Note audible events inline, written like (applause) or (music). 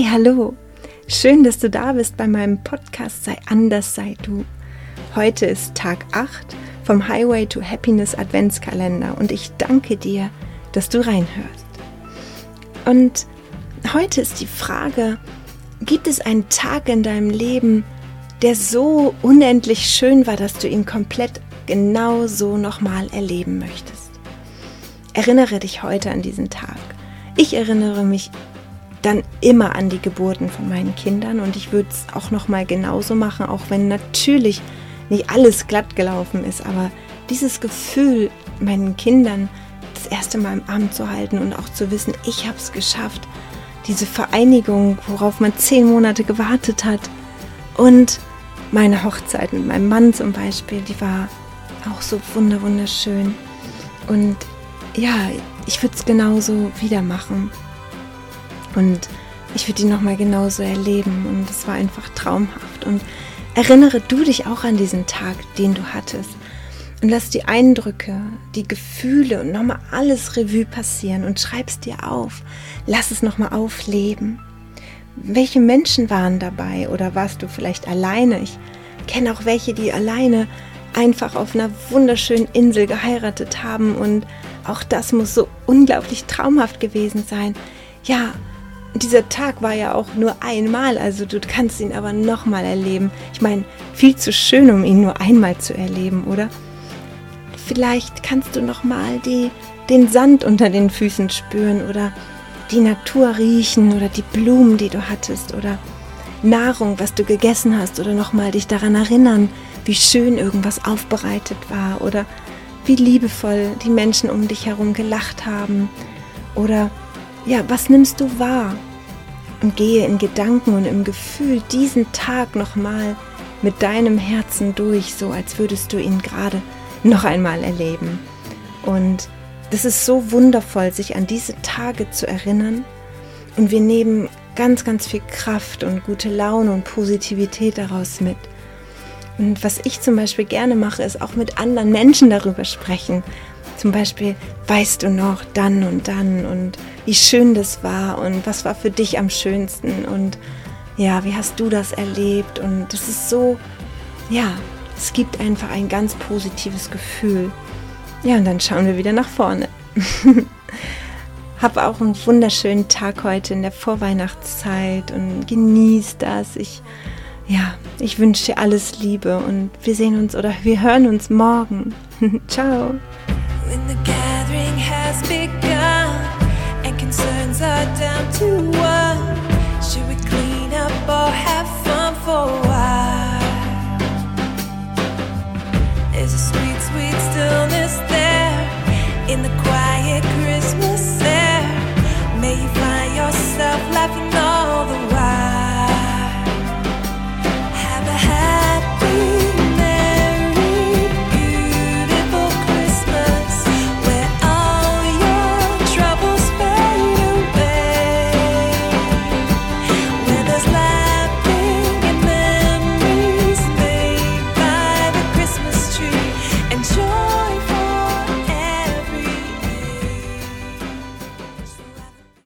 hallo. Schön, dass du da bist bei meinem Podcast Sei anders, sei du. Heute ist Tag 8 vom Highway to Happiness Adventskalender und ich danke dir, dass du reinhörst. Und heute ist die Frage, gibt es einen Tag in deinem Leben, der so unendlich schön war, dass du ihn komplett genau so nochmal erleben möchtest? Erinnere dich heute an diesen Tag. Ich erinnere mich dann immer an die Geburten von meinen Kindern. Und ich würde es auch noch mal genauso machen, auch wenn natürlich nicht alles glatt gelaufen ist, aber dieses Gefühl, meinen Kindern das erste Mal im Arm zu halten und auch zu wissen, ich habe es geschafft, diese Vereinigung, worauf man zehn Monate gewartet hat. Und meine Hochzeit mit meinem Mann zum Beispiel, die war auch so wunderschön. Und ja, ich würde es genauso wieder machen. Und ich würde ihn nochmal genauso erleben und es war einfach traumhaft. Und erinnere du dich auch an diesen Tag, den du hattest. Und lass die Eindrücke, die Gefühle und nochmal alles Revue passieren und schreib es dir auf. Lass es nochmal aufleben. Welche Menschen waren dabei oder warst du vielleicht alleine? Ich kenne auch welche, die alleine einfach auf einer wunderschönen Insel geheiratet haben und auch das muss so unglaublich traumhaft gewesen sein. Ja, dieser Tag war ja auch nur einmal, also du kannst ihn aber nochmal erleben. Ich meine, viel zu schön, um ihn nur einmal zu erleben, oder? Vielleicht kannst du nochmal den Sand unter den Füßen spüren oder die Natur riechen oder die Blumen, die du hattest oder Nahrung, was du gegessen hast oder nochmal dich daran erinnern, wie schön irgendwas aufbereitet war oder wie liebevoll die Menschen um dich herum gelacht haben oder ja, was nimmst du wahr? Und gehe in Gedanken und im Gefühl diesen Tag nochmal mit deinem Herzen durch, so als würdest du ihn gerade noch einmal erleben. Und das ist so wundervoll, sich an diese Tage zu erinnern. Und wir nehmen ganz, ganz viel Kraft und gute Laune und Positivität daraus mit. Und was ich zum Beispiel gerne mache, ist auch mit anderen Menschen darüber sprechen. Zum Beispiel, weißt du noch, dann und dann und wie schön das war und was war für dich am schönsten und ja, wie hast du das erlebt? Und das ist so, ja, es gibt einfach ein ganz positives Gefühl. Ja, und dann schauen wir wieder nach vorne. (laughs) Hab auch einen wunderschönen Tag heute in der Vorweihnachtszeit und genieß das. Ich ja, ich wünsche dir alles Liebe und wir sehen uns oder wir hören uns morgen. (laughs) Ciao. upside down to one.